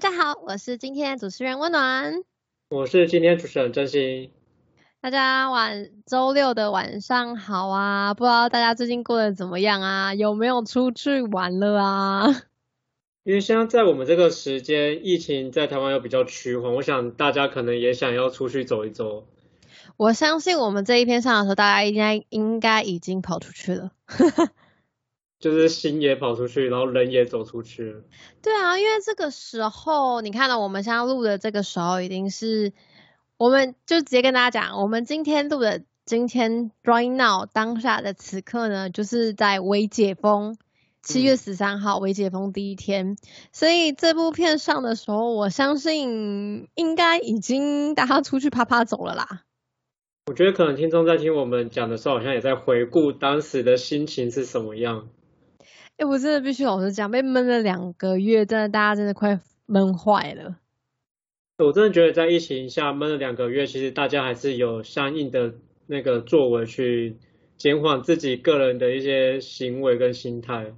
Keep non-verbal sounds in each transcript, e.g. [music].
大家好，我是今天主持人温暖，我是今天主持人真心。大家晚周六的晚上好啊！不知道大家最近过得怎么样啊？有没有出去玩了啊？因为现在在我们这个时间，疫情在台湾又比较趋缓，我想大家可能也想要出去走一走。我相信我们这一篇上的时候，大家应该应该已经跑出去了。就是心也跑出去，然后人也走出去了。对啊，因为这个时候，你看到我们现在录的这个时候，已经是我们就直接跟大家讲，我们今天录的今天 right now 当下的此刻呢，就是在微解封，七月十三号微解封第一天，所以这部片上的时候，我相信应该已经大家出去啪啪走了啦。我觉得可能听众在听我们讲的时候，好像也在回顾当时的心情是什么样。哎，我真的必须老实讲，被闷了两个月，真的大家真的快闷坏了。我真的觉得在疫情下闷了两个月，其实大家还是有相应的那个作为去减缓自己个人的一些行为跟心态。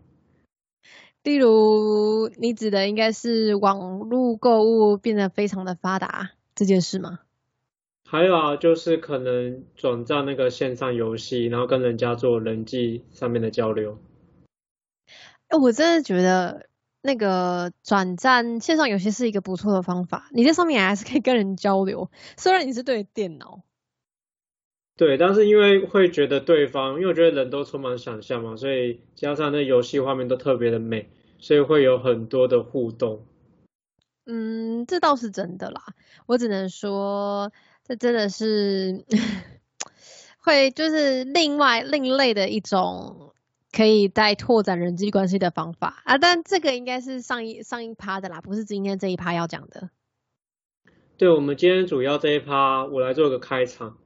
例如，你指的应该是网络购物变得非常的发达这件事吗？还有啊，就是可能转战那个线上游戏，然后跟人家做人际上面的交流。哎，我真的觉得那个转战线上游戏是一个不错的方法。你在上面还是可以跟人交流，虽然你是对电脑。对，但是因为会觉得对方，因为我觉得人都充满想象嘛，所以加上那游戏画面都特别的美，所以会有很多的互动。嗯，这倒是真的啦。我只能说，这真的是 [laughs] 会就是另外另类的一种。可以带拓展人际关系的方法啊，但这个应该是上一上一趴的啦，不是今天这一趴要讲的。对，我们今天主要这一趴，我来做个开场，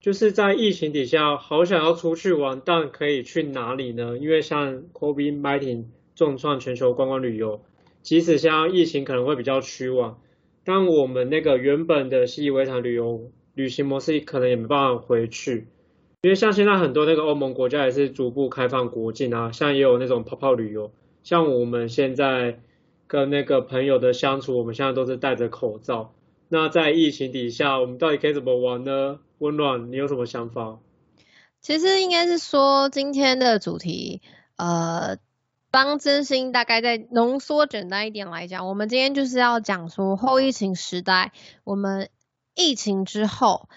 就是在疫情底下，好想要出去玩，但可以去哪里呢？因为像 COVID-19 重创全球观光旅游，即使像疫情可能会比较趋缓，但我们那个原本的习以为常旅游旅行模式，可能也没办法回去。因为像现在很多那个欧盟国家也是逐步开放国境啊，像也有那种泡泡旅游，像我们现在跟那个朋友的相处，我们现在都是戴着口罩。那在疫情底下，我们到底可以怎么玩呢？温暖，你有什么想法？其实应该是说今天的主题，呃，帮真心大概在浓缩简单一点来讲，我们今天就是要讲说后疫情时代，我们疫情之后。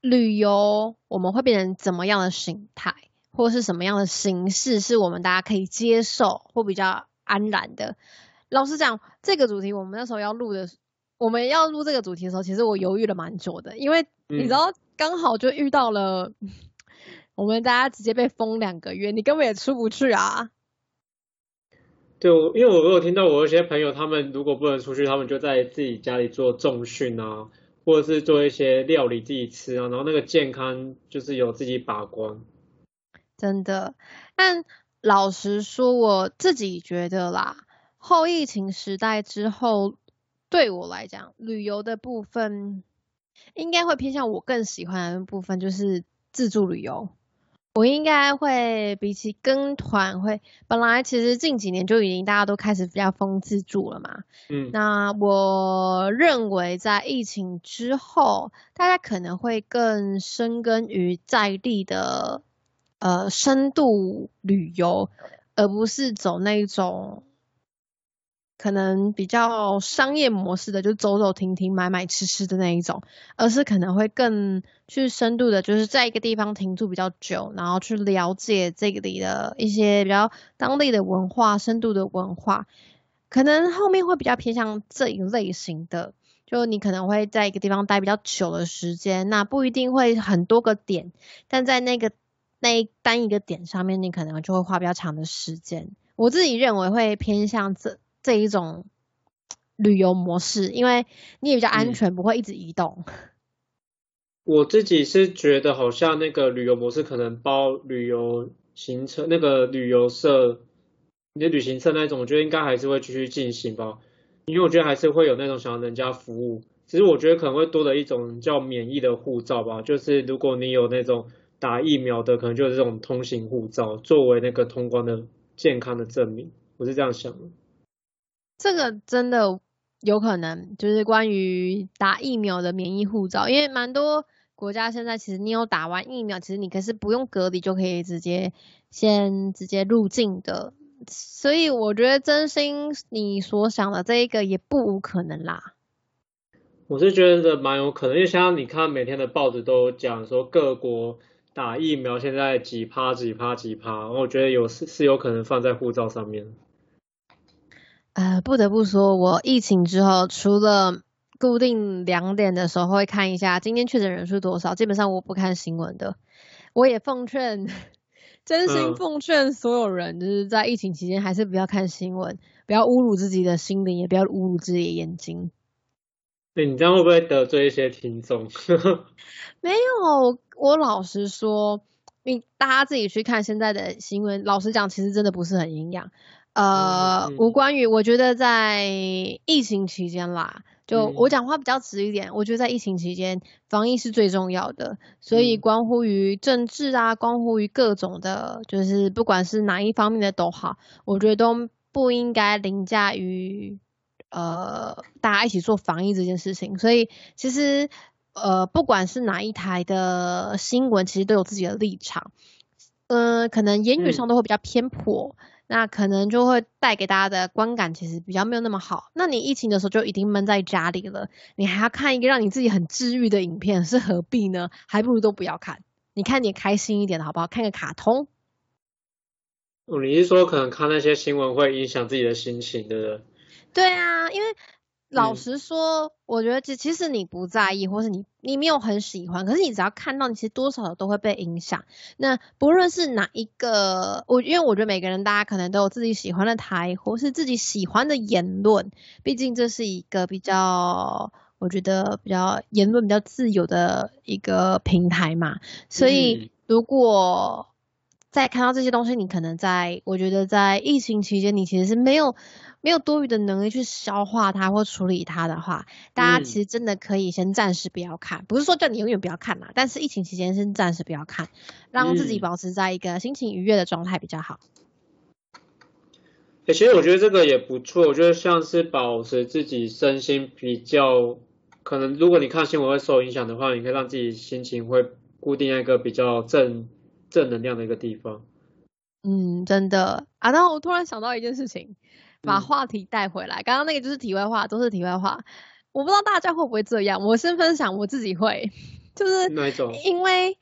旅游我们会变成怎么样的形态，或是什么样的形式，是我们大家可以接受或比较安然的？老实讲，这个主题我们那时候要录的，我们要录这个主题的时候，其实我犹豫了蛮久的，因为你知道，刚好就遇到了 [laughs] 我们大家直接被封两个月，你根本也出不去啊。对，我因为我有听到我有些朋友，他们如果不能出去，他们就在自己家里做重训啊。或者是做一些料理自己吃啊，然后那个健康就是有自己把关。真的，但老实说，我自己觉得啦，后疫情时代之后，对我来讲，旅游的部分应该会偏向我更喜欢的部分，就是自助旅游。我应该会比起跟团会，本来其实近几年就已经大家都开始比较封自助了嘛。嗯，那我认为在疫情之后，大家可能会更深耕于在地的呃深度旅游，而不是走那种。可能比较商业模式的，就走走停停、买买吃吃的那一种，而是可能会更去深度的，就是在一个地方停住比较久，然后去了解这个里的一些比较当地的文化、深度的文化，可能后面会比较偏向这一类型的。就你可能会在一个地方待比较久的时间，那不一定会很多个点，但在那个那一单一个点上面，你可能就会花比较长的时间。我自己认为会偏向这。这一种旅游模式，因为你也比较安全，不会一直移动。我自己是觉得，好像那个旅游模式可能包旅游行程，那个旅游社，你的旅行社那种，我觉得应该还是会继续进行吧。因为我觉得还是会有那种想要人家服务，其实我觉得可能会多了一种叫免疫的护照吧，就是如果你有那种打疫苗的，可能就是这种通行护照，作为那个通关的健康的证明，我是这样想的。这个真的，有可能就是关于打疫苗的免疫护照，因为蛮多国家现在其实你有打完疫苗，其实你可是不用隔离就可以直接先直接入境的，所以我觉得真心你所想的这一个也不无可能啦。我是觉得蛮有可能，因为像你看每天的报纸都讲说各国打疫苗现在几趴几趴几趴，我觉得有是是有可能放在护照上面。呃，不得不说，我疫情之后，除了固定两点的时候会看一下今天确诊人数多少，基本上我不看新闻的。我也奉劝，真心奉劝所有人，就是在疫情期间还是不要看新闻，不要侮辱自己的心灵，也不要侮辱自己的眼睛。对你这样会不会得罪一些听众？[laughs] 没有，我老实说，你大家自己去看现在的新闻，老实讲，其实真的不是很营养。呃，无关于，我觉得在疫情期间啦，就我讲话比较直一点，我觉得在疫情期间，防疫是最重要的，所以关乎于政治啊，关乎于各种的，就是不管是哪一方面的都好，我觉得都不应该凌驾于呃大家一起做防疫这件事情。所以其实呃，不管是哪一台的新闻，其实都有自己的立场，呃，可能言语上都会比较偏颇。那可能就会带给大家的观感其实比较没有那么好。那你疫情的时候就已经闷在家里了，你还要看一个让你自己很治愈的影片，是何必呢？还不如都不要看。你看点开心一点的好不好？看个卡通。哦，你是说可能看那些新闻会影响自己的心情，对不对？对啊，因为。老实说，我觉得其其实你不在意，或是你你没有很喜欢，可是你只要看到，你其实多少都会被影响。那不论是哪一个，我因为我觉得每个人大家可能都有自己喜欢的台，或是自己喜欢的言论，毕竟这是一个比较，我觉得比较言论比较自由的一个平台嘛。所以如果在看到这些东西，你可能在我觉得在疫情期间，你其实是没有。没有多余的能力去消化它或处理它的话，大家其实真的可以先暂时不要看，不是说叫你永远不要看啦，但是疫情期间先暂时不要看，让自己保持在一个心情愉悦的状态比较好。其实我觉得这个也不错，我觉得像是保持自己身心比较，可能如果你看新闻会受影响的话，你可以让自己心情会固定在一个比较正正能量的一个地方。嗯，真的啊，然后我突然想到一件事情。把话题带回来，刚刚那个就是题外话，都是题外话。我不知道大家会不会这样，我先分享我自己会，就是因为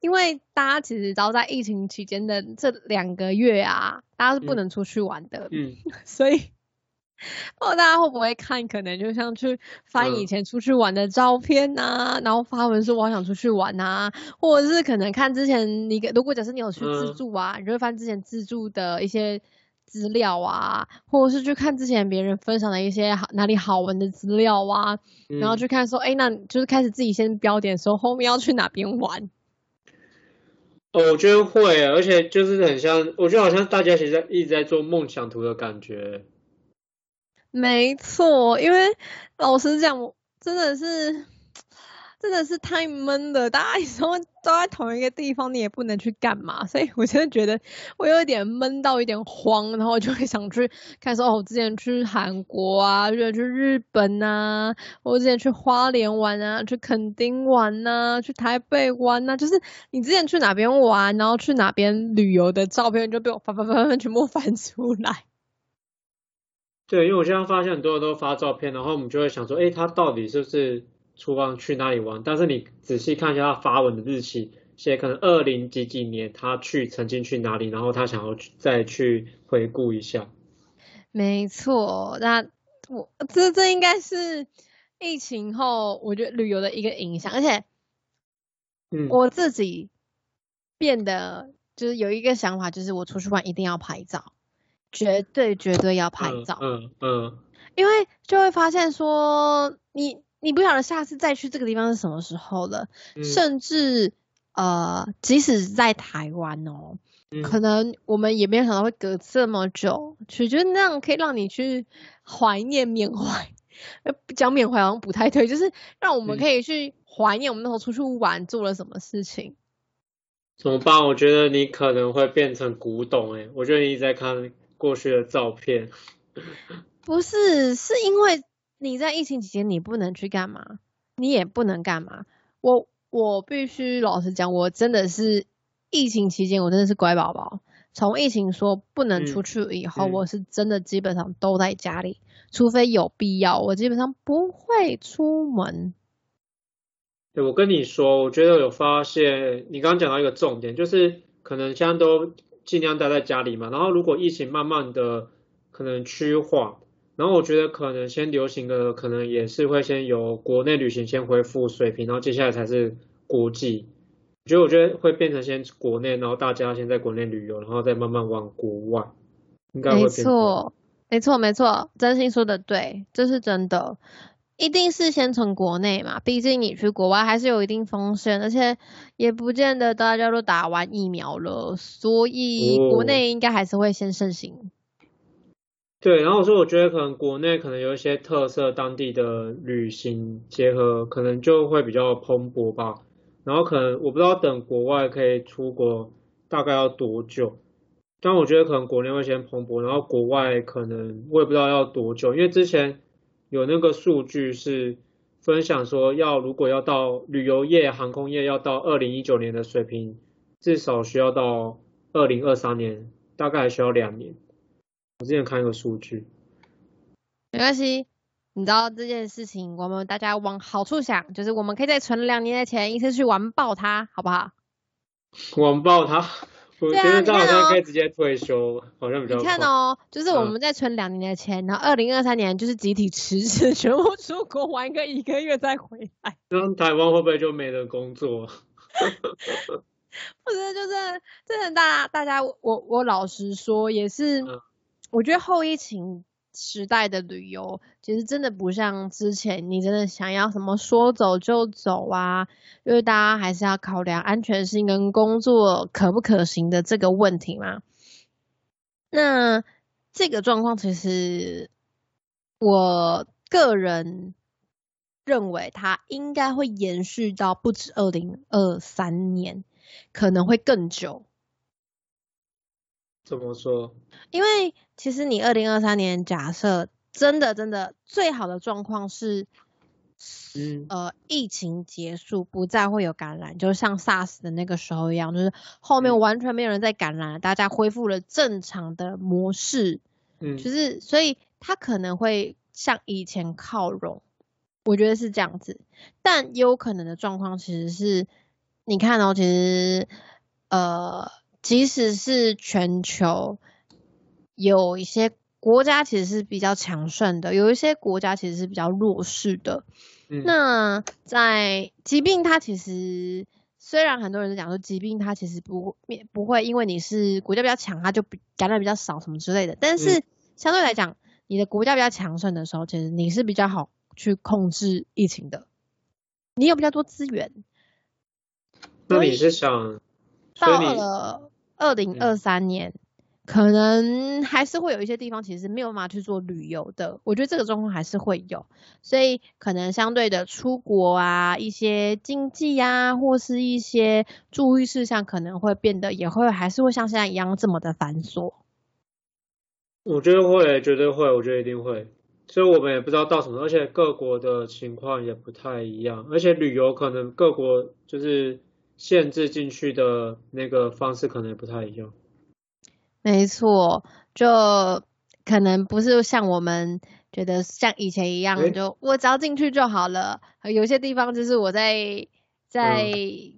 因为大家其实都在疫情期间的这两个月啊，大家是不能出去玩的，嗯，[laughs] 所以不知道大家会不会看，可能就像去翻以前出去玩的照片呐，然后发文说我想出去玩呐，或者是可能看之前你如果假设你有去自助啊，你就会翻之前自助的一些。资料啊，或者是去看之前别人分享的一些好哪里好玩的资料啊，然后去看说，哎，那就是开始自己先标点说后面要去哪边玩。哦，我觉得会，而且就是很像，我觉得好像大家其实一直在做梦想图的感觉。没错，因为老实讲，真的是。真的是太闷了，大家说都在同一个地方，你也不能去干嘛，所以我真的觉得我有一点闷到一点慌，然后就会想去看说，哦，我之前去韩国啊，或者去日本啊，我之前去花莲玩啊，去垦丁玩啊，去台北玩啊，就是你之前去哪边玩，然后去哪边旅游的照片就被我翻翻翻翻全部翻出来。对，因为我现在发现很多人都发照片，然后我们就会想说，哎，他到底是不是？出发去哪里玩？但是你仔细看一下他发文的日期，写可能二零几几年他去曾经去哪里，然后他想要再去回顾一下。没错，那我这这应该是疫情后我觉得旅游的一个影响，而且，嗯，我自己变得就是有一个想法，就是我出去玩一定要拍照，绝对绝对要拍照。嗯嗯，因为就会发现说你。你不晓得下次再去这个地方是什么时候了，甚至呃，即使在台湾哦，可能我们也没有想到会隔这么久，去，觉得那样可以让你去怀念缅怀，讲缅怀好像不太对，就是让我们可以去怀念我们那时候出去玩做了什么事情。怎么办？我觉得你可能会变成古董哎，我觉得你一直在看过去的照片。[laughs] 不是，是因为。你在疫情期间你不能去干嘛，你也不能干嘛。我我必须老实讲，我真的是疫情期间我真的是乖宝宝。从疫情说不能出去以后，我是真的基本上都在家里，除非有必要，我基本上不会出门。对，我跟你说，我觉得有发现，你刚刚讲到一个重点，就是可能现在都尽量待在家里嘛，然后如果疫情慢慢的可能趋缓，然后我觉得可能先流行的可能也是会先由国内旅行先恢复水平，然后接下来才是国际。我觉得，我觉得会变成先国内，然后大家先在国内旅游，然后再慢慢往国外，应该会没错，没错，没错，真心说的对，这是真的，一定是先从国内嘛，毕竟你去国外还是有一定风险，而且也不见得大家都打完疫苗了，所以国内应该还是会先盛行。对，然后我说，我觉得可能国内可能有一些特色，当地的旅行结合，可能就会比较蓬勃吧。然后可能我不知道等国外可以出国大概要多久，但我觉得可能国内会先蓬勃，然后国外可能我也不知道要多久，因为之前有那个数据是分享说要如果要到旅游业、航空业要到二零一九年的水平，至少需要到二零二三年，大概需要两年。我之前看一个数据，没关系。你知道这件事情，我们大家往好处想，就是我们可以再存两年的钱，一次去玩爆它，好不好？玩爆它，我觉得这好像可以直接退休，好像比较。你看哦，就是我们再存两年的钱，然后二零二三年就是集体辞职，全部出国玩个一个月再回来。那台湾会不会就没了工作？[laughs] 不是，就是真的，大大家，我我老实说，也是，我觉得后疫情。时代的旅游其实真的不像之前，你真的想要什么说走就走啊，因为大家还是要考量安全性跟工作可不可行的这个问题嘛。那这个状况其实我个人认为，它应该会延续到不止二零二三年，可能会更久。怎么说？因为其实你二零二三年假设真的真的最好的状况是，嗯呃疫情结束不再会有感染，就像 SARS 的那个时候一样，就是后面完全没有人在感染，大家恢复了正常的模式，嗯，就是所以它可能会像以前靠拢，我觉得是这样子，但有可能的状况其实是，你看哦，其实呃。即使是全球有一些国家其实是比较强盛的，有一些国家其实是比较弱势的。那在疾病，它其实虽然很多人都讲说疾病它其实不不会因为你是国家比较强，它就感染比较少什么之类的。但是相对来讲，你的国家比较强盛的时候，其实你是比较好去控制疫情的，你有比较多资源。那你是想到了？二零二三年可能还是会有一些地方其实没有办法去做旅游的，我觉得这个状况还是会有，所以可能相对的出国啊，一些经济啊，或是一些注意事项可能会变得也会还是会像现在一样这么的繁琐。我觉得会，绝对会，我觉得一定会，所以我们也不知道到什么，而且各国的情况也不太一样，而且旅游可能各国就是。限制进去的那个方式可能也不太一样。没错，就可能不是像我们觉得像以前一样，就我只要进去就好了。有些地方就是我在在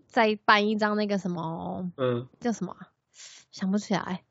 在办一张那个什么，嗯，叫什么？想不起来。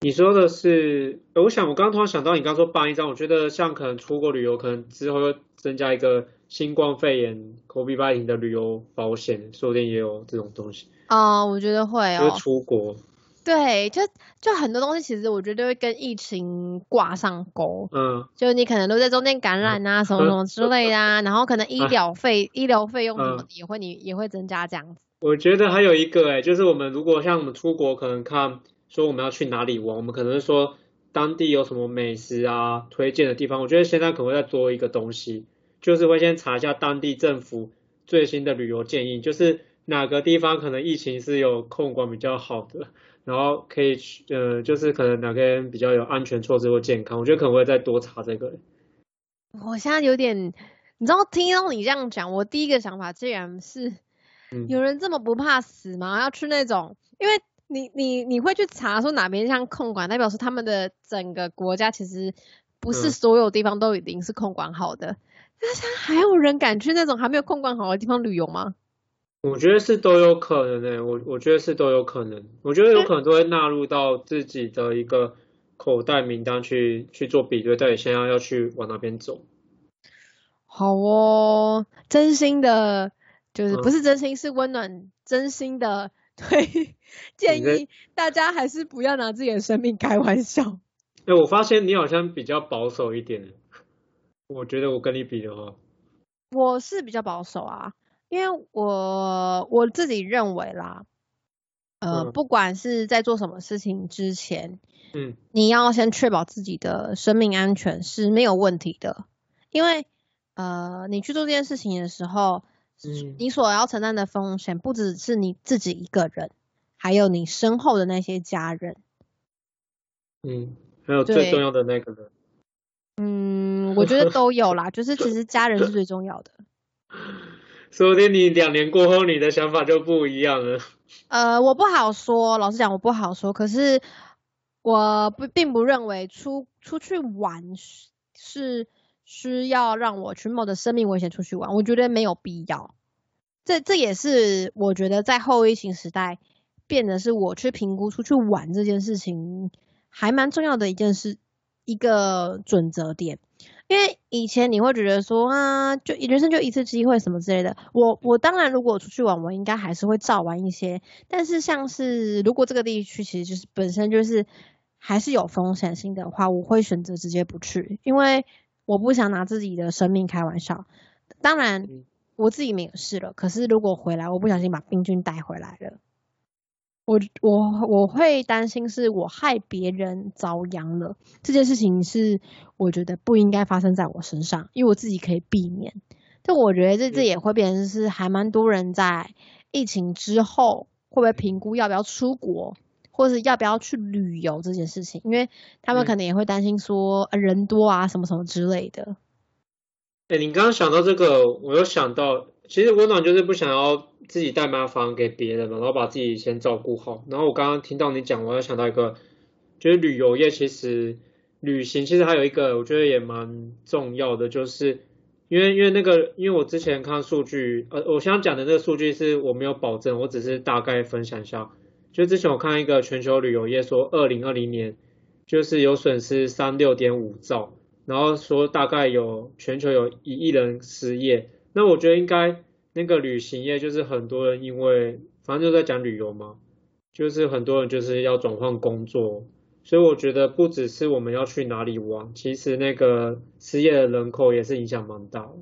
你说的是，我想我刚刚突然想到，你刚说办一张，我觉得像可能出国旅游，可能之后又增加一个。新冠肺炎 COVID-19 的旅游保险，说不定也有这种东西。哦，我觉得会哦。就出国。对，就就很多东西，其实我觉得会跟疫情挂上钩。嗯。就你可能都在中间感染啊，什么什么之类的，[laughs] 然后可能医疗费、医疗费用什么也会你也会增加这样子。我觉得还有一个哎，就是我们如果像我们出国，可能看说我们要去哪里玩，我们可能说当地有什么美食啊，推荐的地方。我觉得现在可能会再做一个东西。就是会先查一下当地政府最新的旅游建议，就是哪个地方可能疫情是有控管比较好的，然后可以去，呃，就是可能哪边比较有安全措施或健康，我觉得可能会再多查这个。我现在有点，你知道，听到你这样讲，我第一个想法竟然是，有人这么不怕死吗？要去那种，因为你你你会去查说哪边像控管，代表说他们的整个国家其实不是所有地方都已经是控管好的。那现在还有人敢去那种还没有控管好的地方旅游吗？我觉得是都有可能诶，我我觉得是都有可能，我觉得有可能都会纳入到自己的一个口袋名单去去做比对，到底现在要去往哪边走。好哦，真心的，就是不是真心，是温暖，真心的，对，[laughs] 建议大家还是不要拿自己的生命开玩笑。哎，我发现你好像比较保守一点，我觉得我跟你比的话，我是比较保守啊。因为我我自己认为啦，呃，不管是在做什么事情之前，嗯，你要先确保自己的生命安全是没有问题的。因为呃，你去做这件事情的时候，嗯，你所要承担的风险不只是你自己一个人，还有你身后的那些家人，嗯，还有最重要的那个人，嗯，我 [laughs] 觉得都有啦，就是其实家人是最重要的。[laughs] 说不定你两年过后，你的想法就不一样了。[laughs] 呃，我不好说，老实讲，我不好说。可是我不并不认为出出去玩是需要让我去冒着生命危险出去玩，我觉得没有必要。这这也是我觉得在后疫情时代变得是我去评估出去玩这件事情还蛮重要的一件事，一个准则点。因为以前你会觉得说啊，就人生就一次机会什么之类的。我我当然如果出去玩，我应该还是会照玩一些。但是像是如果这个地区其实就是本身就是还是有风险性的话，我会选择直接不去，因为我不想拿自己的生命开玩笑。当然我自己没有事了，可是如果回来，我不小心把病菌带回来了。我我我会担心是我害别人遭殃了，这件事情是我觉得不应该发生在我身上，因为我自己可以避免。但我觉得这这也会变成是还蛮多人在疫情之后会不会评估要不要出国，或是要不要去旅游这件事情，因为他们可能也会担心说人多啊什么什么之类的。哎，你刚刚想到这个，我又想到。其实温暖就是不想要自己带麻烦给别人嘛，然后把自己先照顾好。然后我刚刚听到你讲，我又想到一个，就是旅游业其实旅行其实还有一个我觉得也蛮重要的，就是因为因为那个因为我之前看数据，呃，我想讲的那个数据是我没有保证，我只是大概分享一下。就之前我看一个全球旅游业说，二零二零年就是有损失三六点五兆，然后说大概有全球有一亿人失业。那我觉得应该那个旅行业就是很多人因为反正就在讲旅游嘛，就是很多人就是要转换工作，所以我觉得不只是我们要去哪里玩，其实那个失业的人口也是影响蛮大的。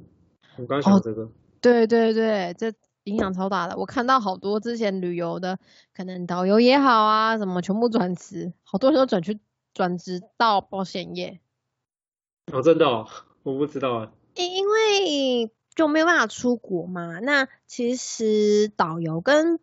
我刚想这个，对对对，这影响超大的。我看到好多之前旅游的，可能导游也好啊，什么全部转职，好多人都转去转职到保险业。哦，真的，哦 [laughs] 我不知道啊。因因为。就没有办法出国嘛？那其实导游跟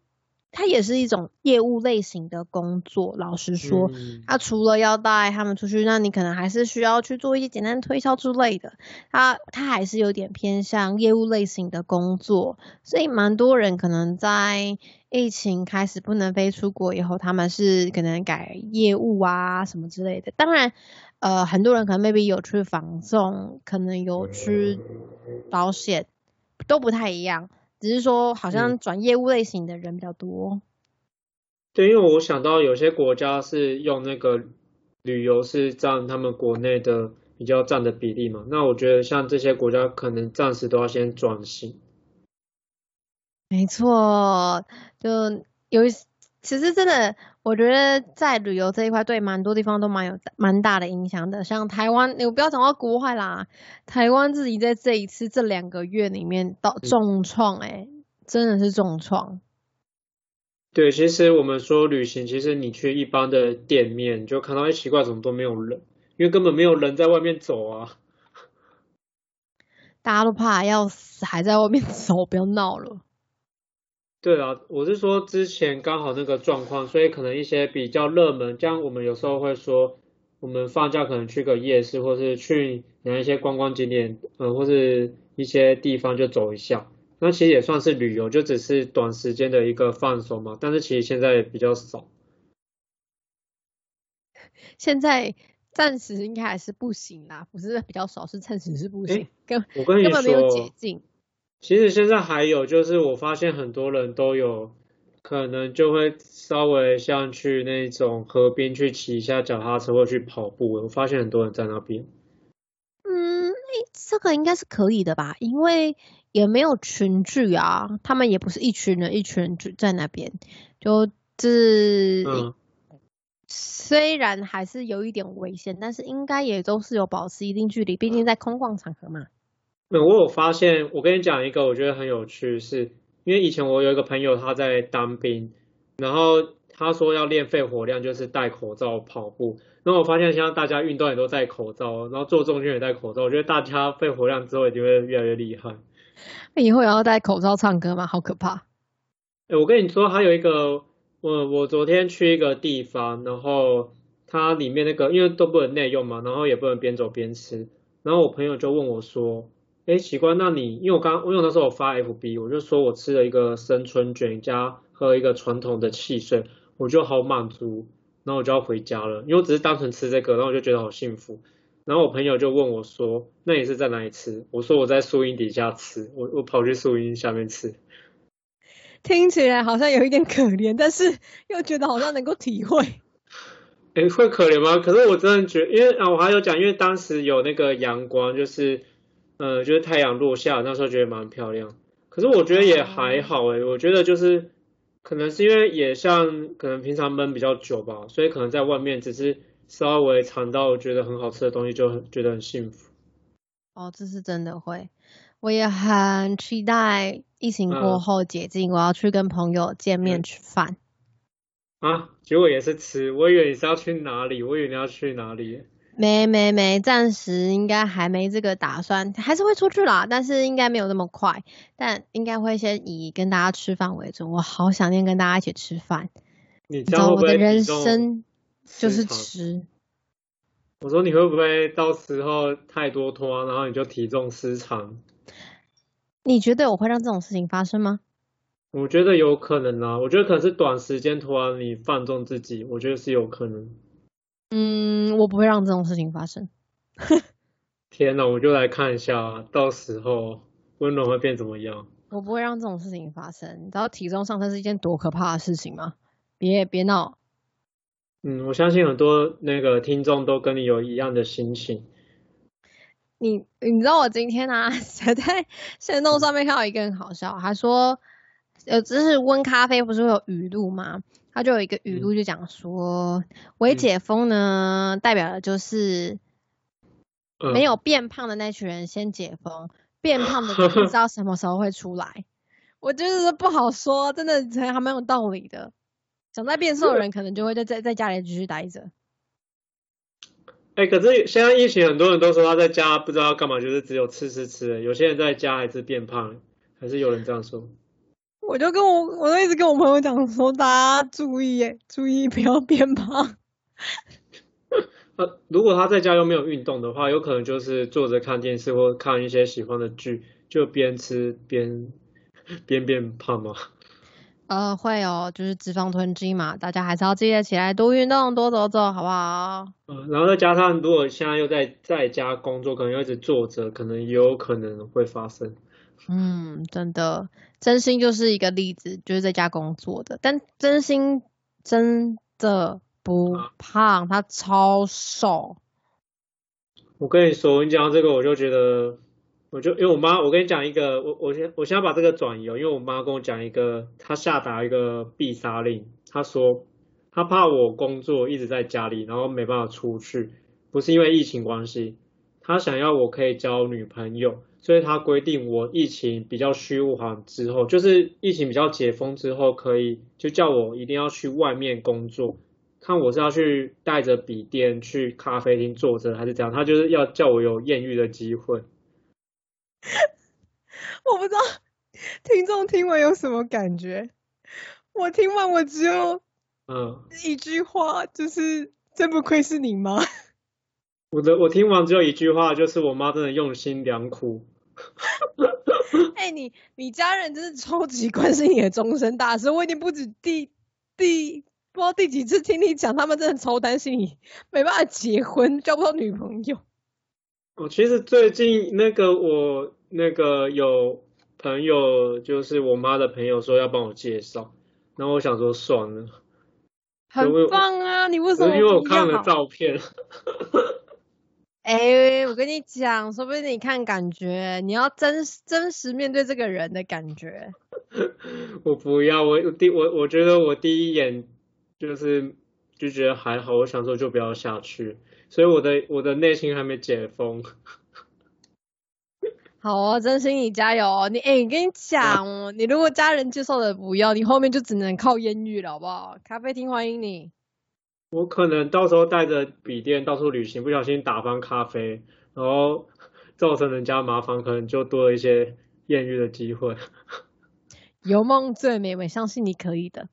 他也是一种业务类型的工作。老实说，他除了要带他们出去，那你可能还是需要去做一些简单推销之类的。它它还是有点偏向业务类型的工作，所以蛮多人可能在疫情开始不能飞出国以后，他们是可能改业务啊什么之类的。当然。呃，很多人可能 maybe 有去防送，可能有去保险，都不太一样。只是说，好像转业务类型的人比较多。对，因为我想到有些国家是用那个旅游是占他们国内的比较占的比例嘛。那我觉得像这些国家可能暂时都要先转型。没错，就有其实真的。我觉得在旅游这一块，对蛮多地方都蛮有蛮大的影响的。像台湾，你不要讲到国外啦，台湾自己在这一次这两个月里面到重创，哎，真的是重创。对，其实我们说旅行，其实你去一般的店面，就看到一奇怪，怎么都没有人，因为根本没有人在外面走啊。大家都怕要死，还在外面走，不要闹了。对啊，我是说之前刚好那个状况，所以可能一些比较热门，这样我们有时候会说我们放假可能去个夜市，或是去哪一些观光景点，呃，或是一些地方就走一下。那其实也算是旅游，就只是短时间的一个放松嘛。但是其实现在比较少。[laughs] 现在暂时应该还是不行啦，不是比较少，是暂时是不行。根我跟你说，根本没有解禁。其实现在还有，就是我发现很多人都有可能就会稍微像去那种河边去骑一下脚踏车或去跑步。我发现很多人在那边。嗯，这个应该是可以的吧？因为也没有群聚啊，他们也不是一群人一群人聚在那边，就是虽然还是有一点危险，但是应该也都是有保持一定距离，毕竟在空旷场合嘛。那我有发现，我跟你讲一个我觉得很有趣，是因为以前我有一个朋友他在当兵，然后他说要练肺活量就是戴口罩跑步，然后我发现现在大家运动也都戴口罩，然后做重训也戴口罩，我觉得大家肺活量之后一定会越来越厉害。那以后也要戴口罩唱歌吗？好可怕！哎，我跟你说，还有一个，我我昨天去一个地方，然后它里面那个因为都不能内用嘛，然后也不能边走边吃，然后我朋友就问我说。哎，奇怪，那你因为我刚因为那时候我发 FB，我就说我吃了一个生春卷加喝一个传统的汽水，我就好满足，然后我就要回家了，因为我只是单纯吃这个，然后我就觉得好幸福。然后我朋友就问我说，那你是在哪里吃？我说我在树荫底下吃，我我跑去树荫下面吃。听起来好像有一点可怜，但是又觉得好像能够体会。[laughs] 哎，会可怜吗？可是我真的觉，因为啊，我还有讲，因为当时有那个阳光，就是。呃，就是太阳落下那时候觉得蛮漂亮，可是我觉得也还好诶，我觉得就是可能是因为也像可能平常闷比较久吧，所以可能在外面只是稍微尝到觉得很好吃的东西就很觉得很幸福。哦，这是真的会，我也很期待疫情过后解禁，我要去跟朋友见面吃饭。啊，结果也是吃，我以为你是要去哪里，我以为你要去哪里。没没没，暂时应该还没这个打算，还是会出去啦，但是应该没有那么快，但应该会先以跟大家吃饭为主。我好想念跟大家一起吃饭，你知道我的人生就是吃。我说你会不会到时候太多拖，然后你就体重失常？你觉得我会让这种事情发生吗？我觉得有可能啊，我觉得可能是短时间拖你放纵自己，我觉得是有可能。嗯，我不会让这种事情发生。[laughs] 天哪，我就来看一下，到时候温柔会变怎么样？我不会让这种事情发生。你知道体重上升是一件多可怕的事情吗？别别闹。嗯，我相信很多那个听众都跟你有一样的心情。你你知道我今天啊，[laughs] 在线动上面看到一个很好笑，他说，呃，就是温咖啡不是会有语录吗？他就有一个语录，就讲说，微解封呢，代表的就是没有变胖的那群人先解封，变胖的 [laughs] 不知道什么时候会出来。我就是不好说，真的还蛮有道理的。想在变瘦的人，可能就会在在在家里继续待着。哎，可是现在疫情，很多人都说他在家不知道干嘛，就是只有吃吃吃。有些人在家还是变胖，还是有人这样说。我就跟我，我都一直跟我朋友讲说，大家注意，注意不要变胖。呃，如果他在家又没有运动的话，有可能就是坐着看电视或看一些喜欢的剧，就边吃边边变胖吗？[laughs] 呃，会哦，就是脂肪囤积嘛，大家还是要记得起来多运动，多走走，好不好？嗯，然后再加上如果现在又在在家工作，可能一直坐着，可能也有可能会发生。嗯，真的，真心就是一个例子，就是在家工作的，但真心真的不胖，他超瘦。我跟你说，你讲到这个，我就觉得，我就因为我妈，我跟你讲一个，我我先我先把这个转移哦，因为我妈跟我讲一个，她下达一个必杀令，她说她怕我工作一直在家里，然后没办法出去，不是因为疫情关系，她想要我可以交女朋友。所以他规定我疫情比较虚缓之后，就是疫情比较解封之后，可以就叫我一定要去外面工作，看我是要去带着笔电去咖啡厅坐着，还是怎样？他就是要叫我有艳遇的机会。[laughs] 我不知道听众听完有什么感觉，我听完我只有嗯一句话，就是真不愧是你妈。我的我听完只有一句话，就是我妈真的用心良苦。[laughs] 哎、你你家人真是超级关心你的终身大事，我已经不止第第不知道第几次听你讲，他们真的超担心你没办法结婚，交不到女朋友。我其实最近那个我那个有朋友，就是我妈的朋友说要帮我介绍，然后我想说算了，很棒啊！你为什么因为我看了照片，[laughs] 哎、我跟你讲，说不定你看感觉，你要真实真实面对这个人的感觉。[laughs] 我不要，我我第我我觉得我第一眼就是就觉得还好，我想说就不要下去，所以我的我的内心还没解封。[laughs] 好哦，真心你加油哦！你哎、我跟你讲哦，你如果家人接受的不要，你后面就只能靠艳遇了，好不好？咖啡厅欢迎你。我可能到时候带着笔电到处旅行，不小心打翻咖啡，然后造成人家麻烦，可能就多了一些艳遇的机会。有梦最美，我相信你可以的。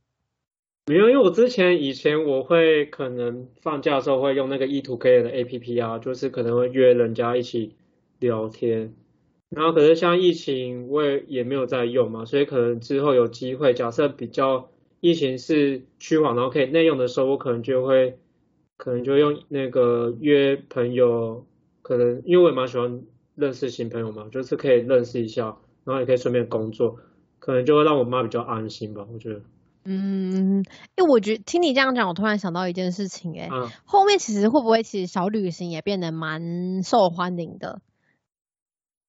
没有，因为我之前以前我会可能放假的时候会用那个 E to K 的 APP 啊，就是可能会约人家一起聊天，然后可是像疫情我也也没有在用嘛，所以可能之后有机会，假设比较疫情是趋缓，然后可以内用的时候，我可能就会可能就用那个约朋友，可能因为我也蛮喜欢认识新朋友嘛，就是可以认识一下，然后也可以顺便工作，可能就会让我妈比较安心吧，我觉得。嗯，因为、我觉听你这样讲，我突然想到一件事情、哎、啊，后面其实会不会其实小旅行也变得蛮受欢迎的？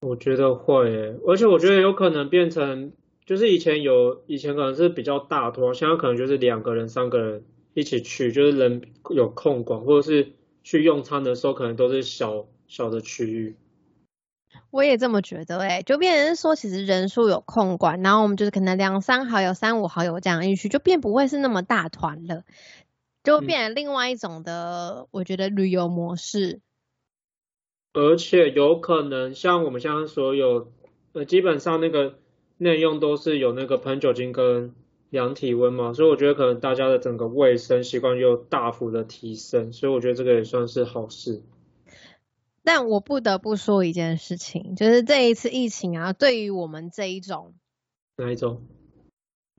我觉得会耶，而且我觉得有可能变成，就是以前有，以前可能是比较大团，现在可能就是两个人、三个人一起去，就是人有空管，或者是去用餐的时候，可能都是小小的区域。我也这么觉得、哎，就变成是说，其实人数有控管，然后我们就是可能两三好友、三五好友这样一起去，就变不会是那么大团了，就嗯变成另外一种的，我觉得旅游模式。而且有可能像我们现在所有，呃，基本上那个内用都是有那个喷酒精跟量体温嘛，所以我觉得可能大家的整个卫生习惯又大幅的提升，所以我觉得这个也算是好事。但我不得不说一件事情，就是这一次疫情啊，对于我们这一种哪一种？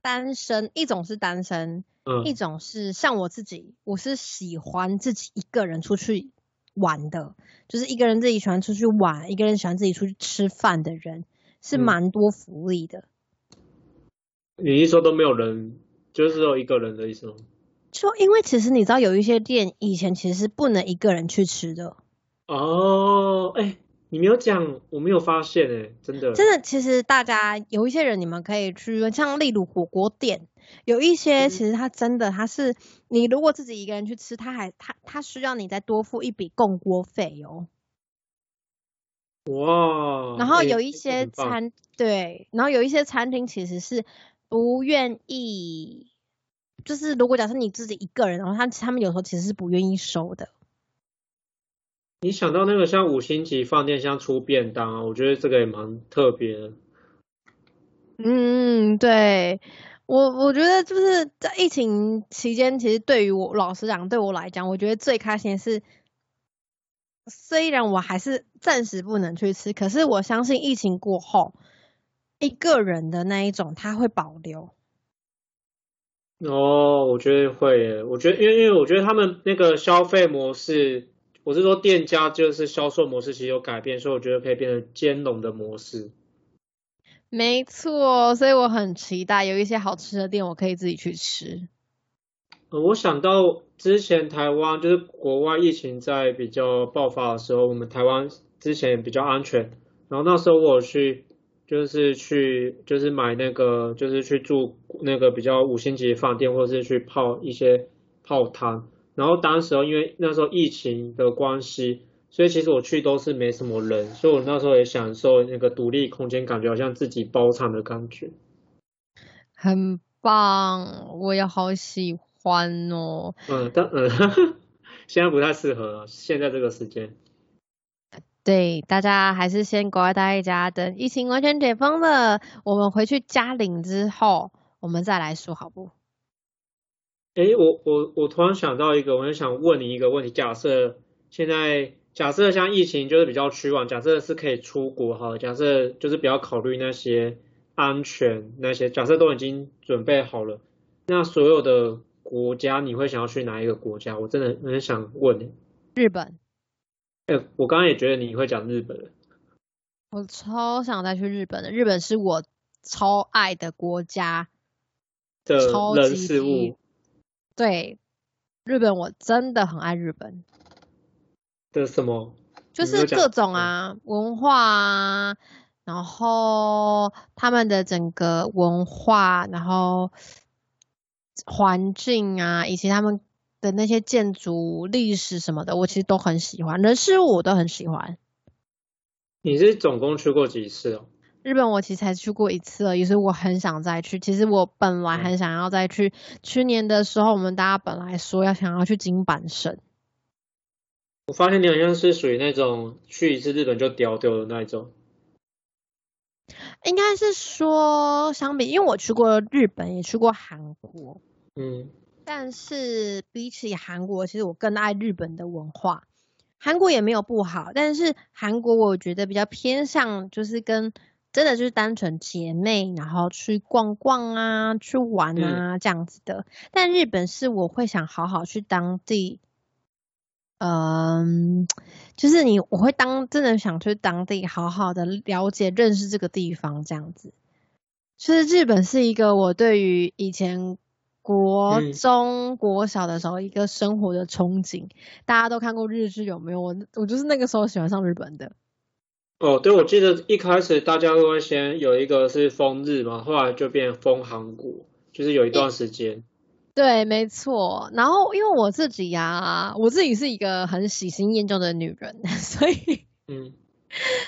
单身，一种是单身，嗯一种是像我自己，我是喜欢自己一个人出去玩的，就是一个人自己喜欢出去玩，一个人喜欢自己出去吃饭的人，是嗯蛮多福利的。你一说都没有人，就是只有一个人的意思吗？就因为其实你知道，有一些店以前其实是不能一个人去吃的，哦，哎、你没有讲，我没有发现、哎，真的，真的，其实大家有一些人，你们可以去，像例如火锅店，有一些嗯其实他真的，他是你如果自己一个人去吃，他还他他需要你再多付一笔供锅费哦。哇，然后哎有一些餐对，然后有一些餐厅其实是不愿意，就是如果假设你自己一个人，然后他他们有时候其实是不愿意收的。你想到那个像五星级饭店像出便当啊，我觉得这个也蛮特别的。嗯，对我我觉得就是在疫情期间，其实对于我老实讲，对我来讲，我觉得最开心的是，虽然我还是暂时不能去吃，可是我相信疫情过后，一个人的那一种它会保留。哦，我觉得会耶，我觉得因为因为我觉得他们那个消费模式，我是说店家就是销售模式其实有改变，所以我觉得可以变成兼容的模式。没错，所以我很期待有一些好吃的店，我可以自己去吃。呃，我想到之前台湾就是国外疫情在比较爆发的时候，我们台湾之前比较安全，然后那时候我去就是去就是买那个就是去住那个比较五星级饭店，或者是去泡一些泡汤，然后当时候因为那时候疫情的关系，所以其实我去都是没什么人，所以我那时候也享受那个独立空间，感觉好像自己包场的感觉。很棒，我也好喜哦。嗯，但嗯，[laughs] 现在不太适合了，现在这个时间。对，大家还是先乖乖待在家，等疫情完全解封了，我们回去嘉陵之后，我们再来说，好不？诶，我我我突然想到一个，我就想问你一个问题：假设现在假设像疫情就是比较趋缓，假设是可以出国哈，假设就是不要考虑那些安全那些，假设都已经准备好了，那所有的国家你会想要去哪一个国家？我真的很想问。日本。哎，我刚刚也觉得你会讲日本。我超想再去日本的，日本是我超爱的国家。的人事物。对，日本我真的很爱日本。的什么？就是各种啊，文化啊，然后他们的整个文化，然后环境啊，以及他们的那些建筑历史什么的，我其实都很喜欢，人事物我都很喜欢。你是总共去过几次哦？日本我其实才去过一次而已，所以我很想再去。其实我本来很想要再去，去年的时候我们大家本来说要想要去金板神。我发现你好像是属于那种去一次日本就屌掉的那一种。应该是说相比，因为我去过日本，也去过韩国，嗯，但是比起韩国，其实我更爱日本的文化。韩国也没有不好，但是韩国我觉得比较偏向就是跟真的就是单纯姐妹，然后去逛逛啊，去玩啊这样子的。但日本是我会想好好去当地。嗯，[tsk] 就是你，我会当真的想去当地好好的了解、认识这个地方，这样子。其实日本是一个我对于以前国中国小的时候一个生活的憧憬。大家都看过日剧有没有？我我就是那个时候喜欢上日本的。哦，对，我记得一开始大家都会先有一个是封日嘛，后来就变封韩国，就是有一段时间。对，没错。然后，因为我自己呀，我自己是一个很喜新厌旧的女人，[laughs] 所以，嗯，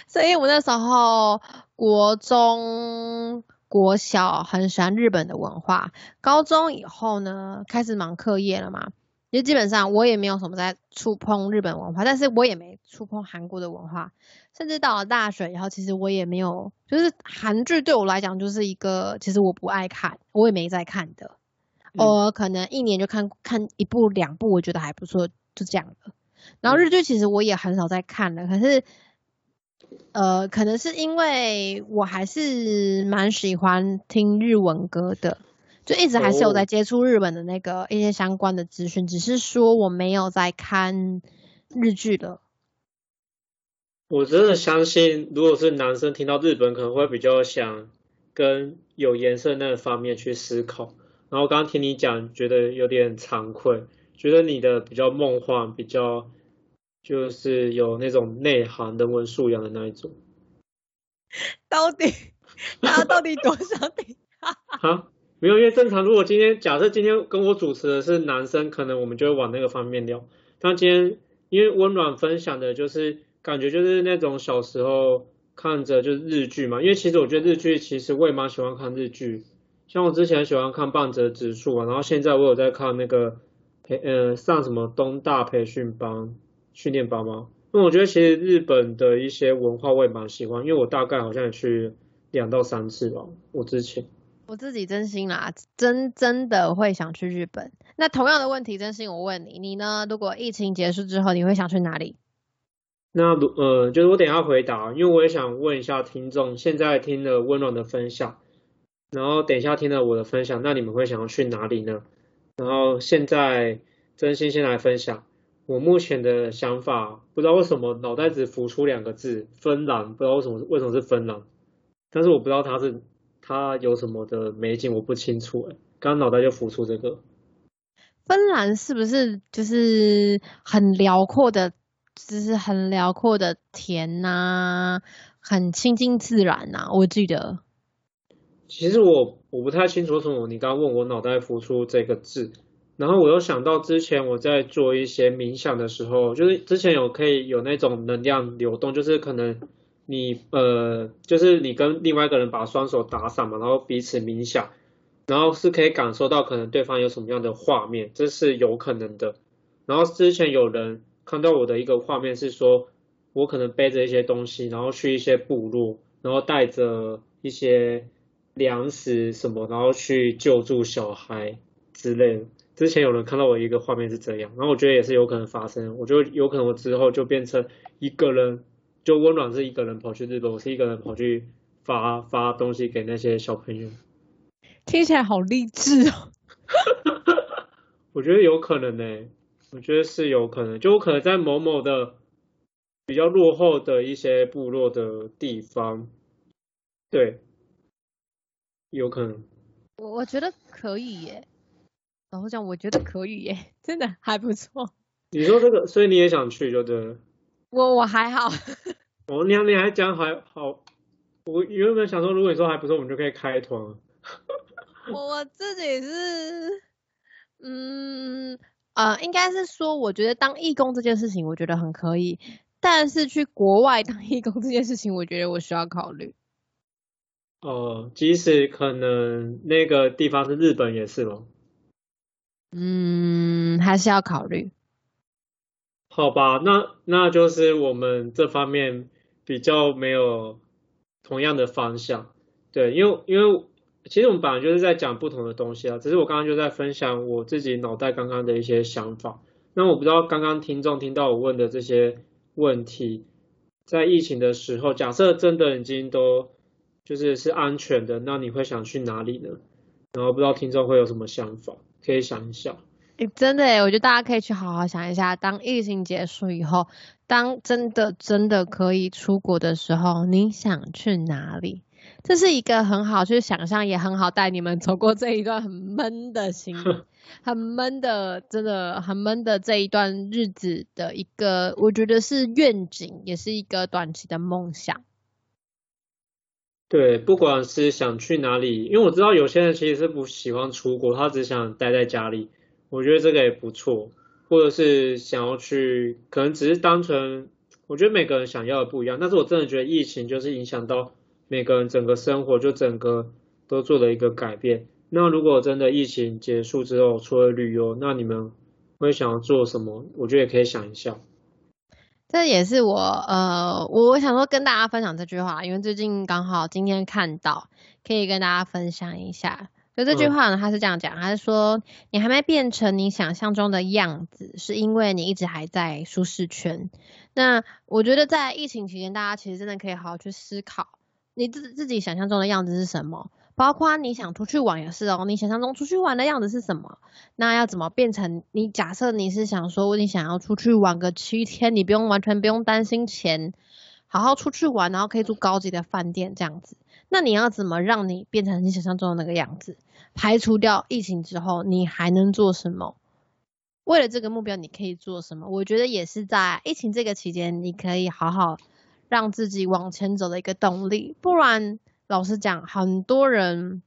所以我那时候国中、国小很喜欢日本的文化。高中以后呢，开始忙课业了嘛，其实基本上我也没有什么在触碰日本文化，但是我也没触碰韩国的文化。甚至到了大学以后，其实我也没有，就是韩剧对我来讲就是一个，其实我不爱看，我也没在看的。我可能一年就看看一部两部，我觉得还不错，就这样了。然后日剧其实我也很少在看了，可是，呃，可能是因为我还是蛮喜欢听日文歌的，就一直还是有在接触日本的那个一些相关的资讯，只是说我没有在看日剧了。我真的相信，如果是男生听到日本，可能会比较想跟有颜色那方面去思考。然后刚刚听你讲，觉得有点惭愧，觉得你的比较梦幻，比较就是有那种内涵的文素养的那一种。到底他到底多想听？[laughs] 啊，没有，因为正常，如果今天假设今天跟我主持的是男生，可能我们就会往那个方面聊。但今天因为温暖分享的就是感觉就是那种小时候看着就是日剧嘛，因为其实我觉得日剧其实我也蛮喜欢看日剧。像我之前喜欢看半泽直树啊，然后现在我有在看那个培呃上什么东大培训班训练班吗？那我觉得其实日本的一些文化我也蛮喜欢，因为我大概好像也去两到三次吧。我之前我自己真心啦，真真的会想去日本。那同样的问题，真心我问你，你呢？如果疫情结束之后，你会想去哪里？那如呃，就是我等下回答，因为我也想问一下听众，现在听了温暖的分享。然后等一下听了我的分享，那你们会想要去哪里呢？然后现在真心先来分享我目前的想法，不知道为什么脑袋只浮出两个字芬兰，不知道为什么为什么是芬兰，但是我不知道它是它有什么的美景，我不清楚哎，刚刚脑袋就浮出这个。芬兰是不是就是很辽阔的，就是很辽阔的田呐，很亲近自然呐？我记得。其实我我不太清楚什么，你刚刚问我脑袋浮出这个字，然后我又想到之前我在做一些冥想的时候，就是之前有可以有那种能量流动，就是可能你呃，就是你跟另外一个人把双手打散嘛，然后彼此冥想，然后是可以感受到可能对方有什么样的画面，这是有可能的。然后之前有人看到我的一个画面是说，我可能背着一些东西，然后去一些部落，然后带着一些。粮食什么，然后去救助小孩之类的，之前有人看到我一个画面是这样，然后我觉得也是有可能发生，我就有可能我之后就变成一个人，就温暖是一个人跑去日本，我是一个人跑去发发东西给那些小朋友。听起来好励志哦。[laughs] 我觉得有可能呢，我觉得是有可能，就我可能在某某的比较落后的一些部落的地方，对，有可能。我我觉得可以耶，然后讲我觉得可以耶，真的还不错。你说这个，所以你也想去，就对了。我我还好。[laughs] 哦，你你还讲还好，我原本想说，如果你说还不错，我们就可以开团。我自己是，嗯呃，应该是说，我觉得当义工这件事情，我觉得很可以。但是去国外当义工这件事情，我觉得我需要考虑。哦，即使可能那个地方是日本，也是吗？嗯，还是要考虑。好吧，那那就是我们这方面比较没有同样的方向。对，因为因为其实我们本来就是在讲不同的东西啊，只是我刚刚就在分享我自己脑袋刚刚的一些想法。那我不知道刚刚听众听到我问的这些问题，在疫情的时候，假设真的已经都。就是是安全的，那你会想去哪里呢？然后不知道听众会有什么想法，可以想一下。哎，真的哎，我觉得大家可以去好好想一下，当疫情结束以后，当真的真的可以出国的时候，你想去哪里？这是一个很好去想象，也很好带你们走过这一段很闷的心，[laughs] 很闷的，真的很闷的这一段日子的一个，我觉得是愿景，也是一个短期的梦想。对，不管是想去哪里，因为我知道有些人其实是不喜欢出国，他只想待在家里。我觉得这个也不错，或者是想要去，可能只是单纯，我觉得每个人想要的不一样。但是我真的觉得疫情就是影响到每个人整个生活，就整个都做了一个改变。那如果真的疫情结束之后，除了旅游，那你们会想要做什么？我觉得也可以想一下。这也是我呃，我想说跟大家分享这句话，因为最近刚好今天看到，可以跟大家分享一下。就这句话呢，他是这样讲，他是说你还没变成你想象中的样子，是因为你一直还在舒适圈。那我觉得在疫情期间，大家其实真的可以好好去思考，你自自己想象中的样子是什么。包括你想出去玩也是哦，你想象中出去玩的样子是什么？那要怎么变成你？假设你是想说你想要出去玩个七天，你不用完全不用担心钱，好好出去玩，然后可以住高级的饭店这样子。那你要怎么让你变成你想象中的那个样子？排除掉疫情之后，你还能做什么？为了这个目标，你可以做什么？我觉得也是在疫情这个期间，你可以好好让自己往前走的一个动力，不然。老实讲，很多人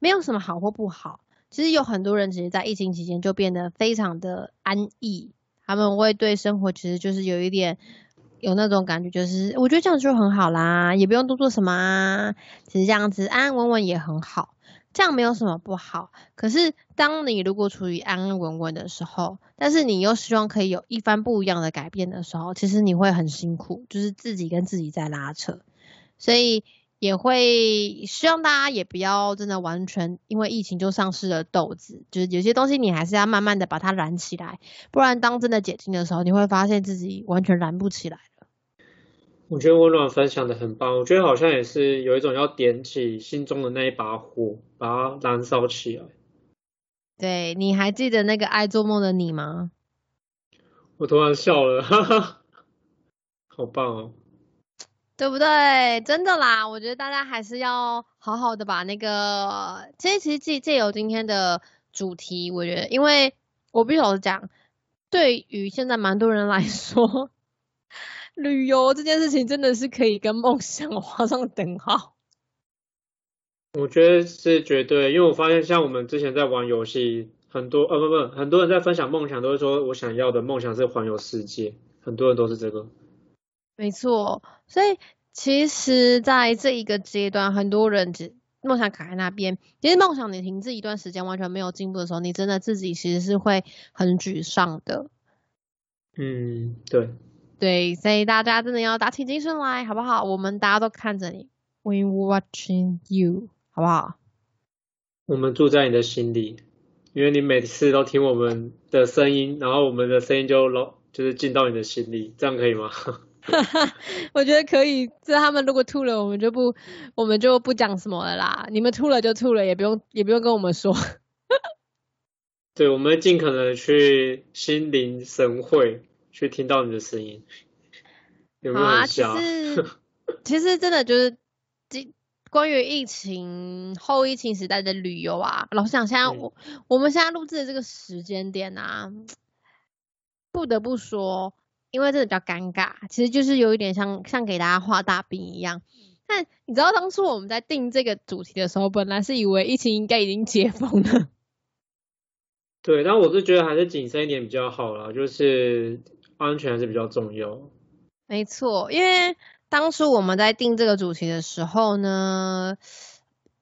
没有什么好或不好。其实有很多人，其实，在疫情期间就变得非常的安逸。他们会对生活，其实就是有一点有那种感觉，就是我觉得这样就很好啦，也不用多做什么啊。其实这样子安安稳稳也很好，这样没有什么不好。可是，当你如果处于安安稳稳的时候，但是你又希望可以有一番不一样的改变的时候，其实你会很辛苦，就是自己跟自己在拉扯。所以。也会希望大家也不要真的完全因为疫情就丧失了斗志，就是有些东西你还是要慢慢的把它燃起来，不然当真的解禁的时候，你会发现自己完全燃不起来了。我觉得温暖分享的很棒，我觉得好像也是有一种要点起心中的那一把火，把它燃烧起来。对，你还记得那个爱做梦的你吗？我突然笑了，哈哈，好棒哦。对不对？真的啦，我觉得大家还是要好好的把那个，其实其实借借由今天的主题，我觉得，因为我必须老实讲，对于现在蛮多人来 [laughs] 说，旅游这件事情真的是可以跟梦想画上等号。我觉得是绝对，因为我发现像我们之前在玩游戏，很多呃不不，很多人在分享梦想，都是说我想要的梦想是环游世界，很多人都是这个。没错，所以其实，在这一个阶段，很多人只梦想卡在那边。其实梦想你停滞一段时间，完全没有进步的时候，你真的自己其实是会很沮丧的。嗯，对。对，所以大家真的要打起精神来，好不好？我们大家都看着你，We watching you，好不好？我们住在你的心里，因为你每次都听我们的声音，然后我们的声音就老就是进到你的心里，这样可以吗？[laughs] 我觉得可以。这他们如果吐了，我们就不我们就不讲什么了啦。你们吐了就吐了，也不用也不用跟我们说。[laughs] 对，我们尽可能去心领神会，去听到你的声音。有没有很其实 [laughs] 其实真的就是。关于疫情后疫情时代的旅游啊，老实讲，现在我我们现在录制的这个时间点啊，不得不说，因为这个比较尴尬，其实就是有一点像像给大家画大饼一样。但你知道当初我们在定这个主题的时候，本来是以为疫情应该已经解封了。[laughs] 对，但我是觉得还是谨慎一点比较好啦，就是安全还是比较重要。没错，因为。当初我们在定这个主题的时候呢，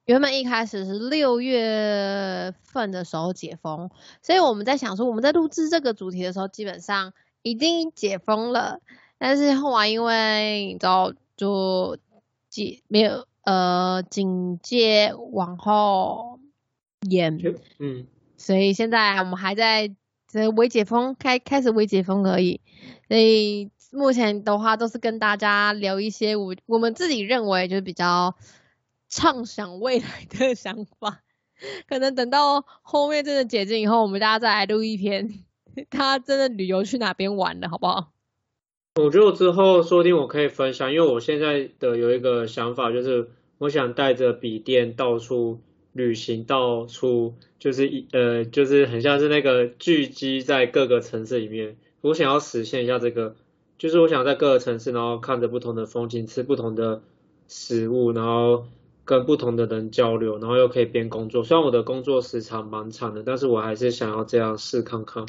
原本一开始是六月份的时候解封，所以我们在想说，我们在录制这个主题的时候，基本上已经解封了。但是后来因为你知道，就解没有呃警戒往后延，嗯，所以现在我们还在这微解封开开始微解封而已，所以。目前的话都是跟大家聊一些我我们自己认为就是比较畅想未来的想法，[laughs] 可能等到后面真的解禁以后，我们大家再来录一篇，[laughs] 他真的旅游去哪边玩了，好不好？我觉得我之后说不定我可以分享，因为我现在的有一个想法，就是我想带着笔电到处旅行，到处就是一呃就是很像是那个聚集在各个城市里面，我想要实现一下这个。就是我想在各个城市，然后看着不同的风景，吃不同的食物，然后跟不同的人交流，然后又可以边工作。虽然我的工作时长蛮长的，但是我还是想要这样试看看。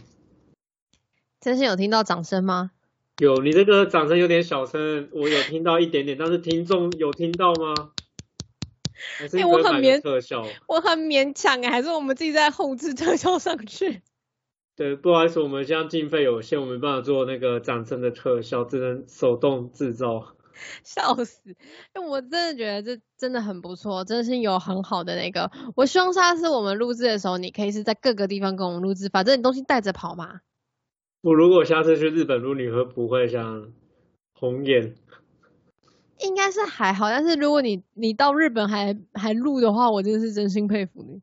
真心有听到掌声吗？有，你这个掌声有点小声，我有听到一点点，但是听众有听到吗？哎，我很勉特效，我很勉强哎，还是我们自己在后置特效上去？对，不好意思，我们现在经费有限，我没办法做那个掌声的特效，只能手动制造。笑死！哎，我真的觉得这真的很不错，真的是有很好的那个。我希望下次我们录制的时候，你可以是在各个地方跟我们录制，反正你东西带着跑嘛。我如果下次去日本录，你会不会像红眼？应该是还好，但是如果你你到日本还还录的话，我真的是真心佩服你。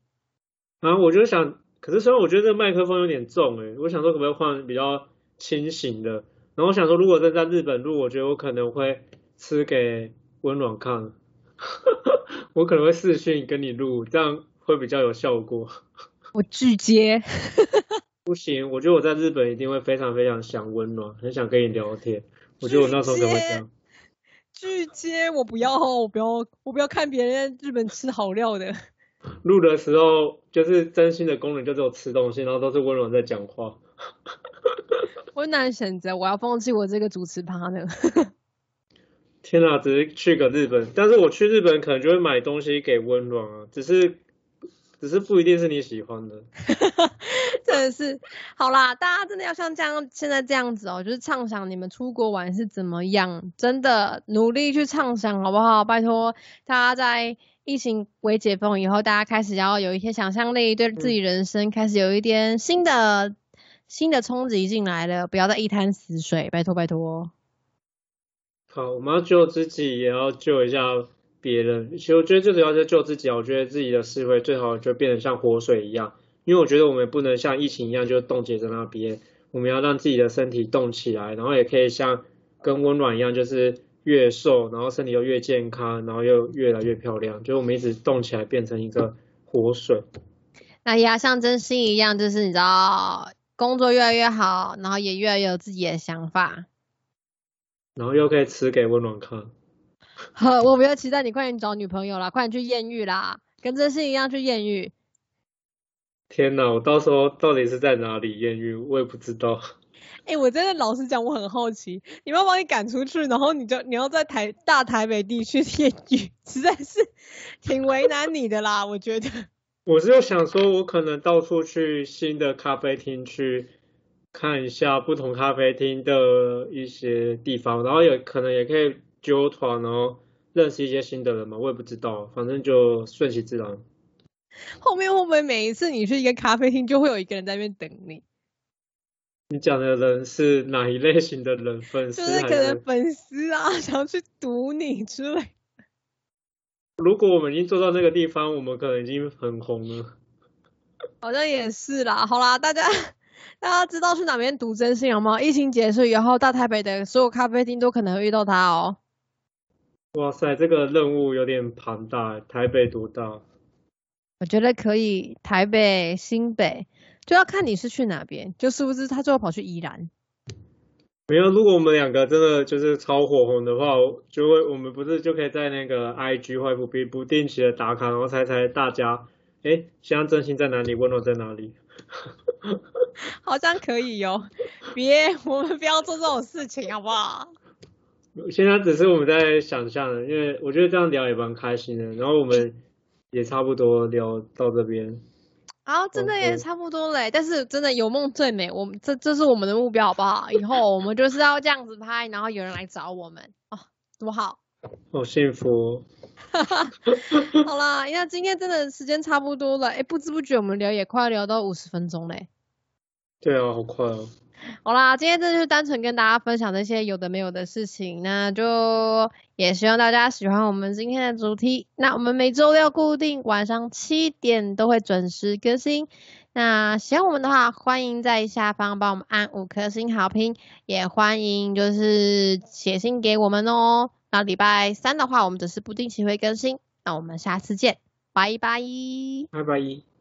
啊，我就想。可是虽然我觉得这个麦克风有点重诶，我想说可不可以换比较轻型的。然后我想说，如果真在日本录，我觉得我可能会吃给温暖看，[laughs] 我可能会视讯跟你录，这样会比较有效果。我拒接。不行，我觉得我在日本一定会非常非常想温暖，很想跟你聊天。我觉得我那时候可能会这样。拒接，我不要，我不要，我不要看别人日本吃好料的。[laughs] 录的时候就是真心的功能，就只有吃东西，然后都是温暖在讲话。[laughs] 温暖选择，我要放弃我这个主持趴呢。[laughs] 天哪，只是去个日本，但是我去日本可能就会买东西给温暖啊，只是只是不一定是你喜欢的。[laughs] 真的是，好啦，大家真的要像这样现在这样子哦，就是畅想你们出国玩是怎么样，真的努力去畅想好不好？拜托大家在。疫情为解封以后，大家开始要有一些想象力，对自己人生开始有一点新的新的冲击进来了，不要再一滩死水，拜托拜托。好，我们要救自己，也要救一下别人。其实我觉得最主要是救自己，我觉得自己的思维最好就变得像活水一样，因为我觉得我们不能像疫情一样就冻结在那边，我们要让自己的身体动起来，然后也可以像跟温暖一样，就是。越瘦，然后身体又越健康，然后又越来越漂亮，就我们一直动起来，变成一个活水。那也要像真心一样，就是你知道，工作越来越好，然后也越来越有自己的想法，然后又可以吃给温暖看。[laughs] 呵，我比较期待你快点找女朋友啦，快点去艳遇啦，跟真心一样去艳遇。天哪，我到时候到底是在哪里艳遇，我也不知道。哎，我真的老实讲，我很好奇，你们要把你赶出去，然后你就你要在台大台北地区艳遇，实在是挺为难你的啦，我觉得。[laughs] 我是想说，我可能到处去新的咖啡厅去看一下不同咖啡厅的一些地方，然后也可能也可以揪团，然后认识一些新的人嘛，我也不知道，反正就顺其自然。后面会不会每一次你去一个咖啡厅，就会有一个人在那边等你？你讲的人是哪一类型的人？粉丝就是可能粉丝啊，[laughs] 想要去堵你之类。如果我们已经做到那个地方，我们可能已经很红了。好像也是啦。好啦，大家 [laughs] 大家知道去哪边读真心了吗？疫情结束以后，大台北的所有咖啡厅都可能会遇到他哦。哇塞，这个任务有点庞大，台北多大？我觉得可以，台北、新北就要看你是去哪边，就是不是他最后跑去宜兰。没有，如果我们两个真的就是超火红的话，就会我们不是就可以在那个 IG 或 FB 不定期的打卡，然后猜猜大家，哎，现在真心在哪里，温柔在哪里？[laughs] 好像可以哟、别，我们不要做这种事情，好不好？现在只是我们在想象的，因为我觉得这样聊也蛮开心的，然后我们也差不多聊到这边。啊，真的也差不多嘞。但是真的有梦最美，我们这这是我们的目标，好不好？以后我们就是要这样子拍，然后有人来找我们哦，多好。好幸福哦！[laughs] 好啦，那今天真的时间差不多了，哎，不知不觉我们聊也快要聊到五十分钟嘞。对啊，好快哦。好啦，今天这就是单纯跟大家分享这些有的没有的事情，那就也希望大家喜欢我们今天的主题。那我们每周六固定晚上七点都会准时更新。那喜欢我们的话，欢迎在下方帮我们按五颗星好评，也欢迎就是写信给我们哦。那礼拜三的话，我们只是不定期会更新。那我们下次见，拜拜。拜拜。